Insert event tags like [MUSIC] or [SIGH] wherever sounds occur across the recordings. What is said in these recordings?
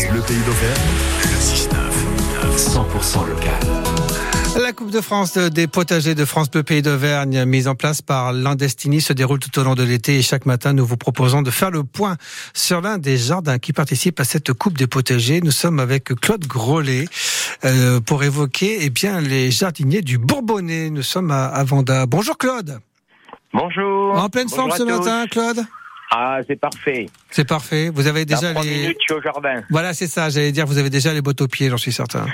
France Bleu Pays d'Auvergne, le 6-9, 100% local. La Coupe de France des potagers de France Bleu Pays d'Auvergne, mise en place par Landestini, se déroule tout au long de l'été et chaque matin, nous vous proposons de faire le point sur l'un des jardins qui participe à cette Coupe des potagers. Nous sommes avec Claude Grolet euh, pour évoquer eh bien, les jardiniers du Bourbonnais. Nous sommes à, à Vanda. Bonjour Claude. Bonjour. En pleine Bonjour forme ce tous. matin, Claude? Ah, c'est parfait. C'est parfait. Vous avez déjà Dans les... minutes, je suis au jardin. Voilà, c'est ça. J'allais dire, vous avez déjà les bottes aux pieds, j'en suis certain.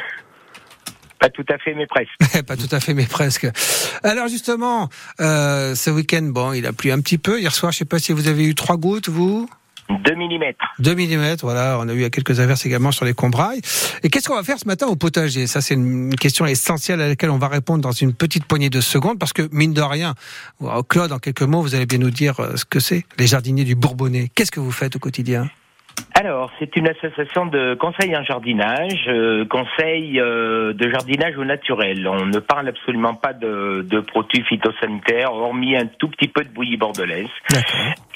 Pas tout à fait, mais presque. [LAUGHS] Pas tout à fait, mais presque. Alors justement, euh, ce week-end, bon, il a plu un petit peu. Hier soir, je sais pas si vous avez eu trois gouttes, vous? 2 mm. 2 mm, voilà, on a eu quelques averses également sur les combrailles. Et qu'est-ce qu'on va faire ce matin au potager? Ça, c'est une question essentielle à laquelle on va répondre dans une petite poignée de secondes, parce que, mine de rien, Claude, en quelques mots, vous allez bien nous dire euh, ce que c'est, les jardiniers du Bourbonnais. Qu'est-ce que vous faites au quotidien? Alors, c'est une association de conseils en jardinage, euh, conseil euh, de jardinage au naturel. On ne parle absolument pas de, de produits phytosanitaires, hormis un tout petit peu de bouillie bordelaise.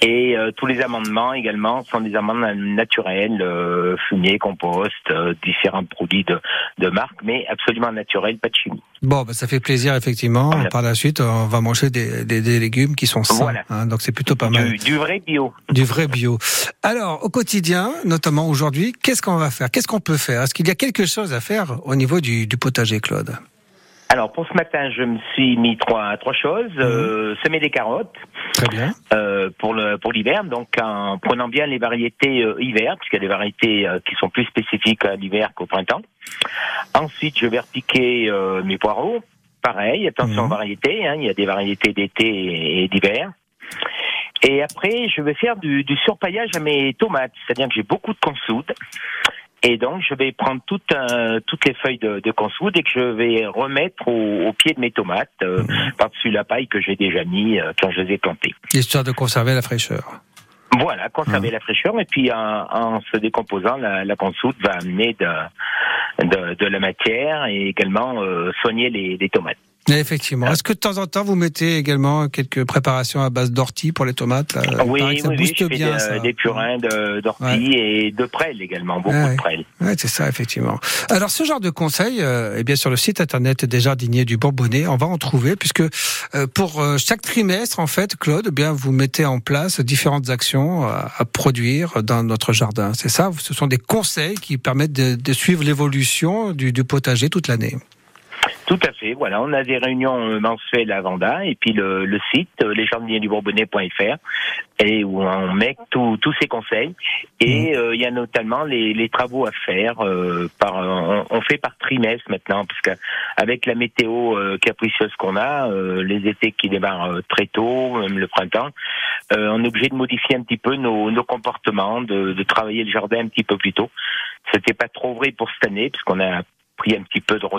Et euh, tous les amendements également sont des amendements naturels, euh, fumier, compost, euh, différents produits de, de marque, mais absolument naturels, pas de chimie. Bon, bah, ça fait plaisir, effectivement. Voilà. Par la suite, on va manger des, des, des légumes qui sont sains. Voilà. hein, donc c'est plutôt pas mal. Du, du vrai bio. Du vrai bio. Alors, au quotidien, notamment aujourd'hui, qu'est-ce qu'on va faire? Qu'est-ce qu'on peut faire? Est-ce qu'il y a quelque chose à faire au niveau du, du potager, Claude? Alors pour ce matin, je me suis mis trois trois choses. Euh, semer des carottes Très bien. euh, pour le pour l'hiver, donc en prenant bien les variétés euh, hiver, puisqu'il y a des variétés euh, qui sont plus spécifiques à l'hiver qu'au printemps. Ensuite, je vais repiquer mes poireaux. Pareil, attention Mhm. aux variétés. Hein, il y a des variétés d'été et, et d'hiver. Et après, je vais faire du, du surpaillage à mes tomates, c'est-à-dire que j'ai beaucoup de consoude. Et donc, je vais prendre toutes, euh, toutes les feuilles de, de consoude et que je vais remettre au, au pied de mes tomates, euh, par-dessus la paille que j'ai déjà mis euh, quand je les ai plantées. Histoire de conserver la fraîcheur. Voilà, conserver la fraîcheur et puis en, en se décomposant, la, la consoude va amener de, de, de la matière et également euh, soigner les, les tomates. Effectivement. Est-ce que de temps en temps, vous mettez également quelques préparations à base d'ortie pour les tomates là paraît oui, oui, ça oui, booste je fais bien des, ça. des purins d'ortie et de prêle également, beaucoup Ouais. de prêle. Ouais, c'est ça, effectivement. Alors, ce genre de conseils, euh, eh bien, sur le site internet des jardiniers du Bourbonnais, on va en trouver, puisque euh, pour euh, chaque trimestre, en fait, Claude, eh bien, vous mettez en place différentes actions à, à produire dans notre jardin. C'est ça? Ce sont des conseils qui permettent de, de suivre l'évolution du, du potager toute l'année. Tout à fait. Voilà, on a des réunions euh, mensuelles à Vanda et puis le, le site euh, lesjardiniers-du-bourbonnais.fr et où on met tous tous ces conseils et euh, il y a notamment les, les travaux à faire euh, par on, on fait par trimestre maintenant parce qu'avec la météo euh, capricieuse qu'on a, les étés qui démarrent très tôt, même le printemps, on est obligé de modifier un petit peu nos, nos comportements, de, de travailler le jardin un petit peu plus tôt. C'était pas trop vrai pour cette année puisqu'on a pris un petit peu de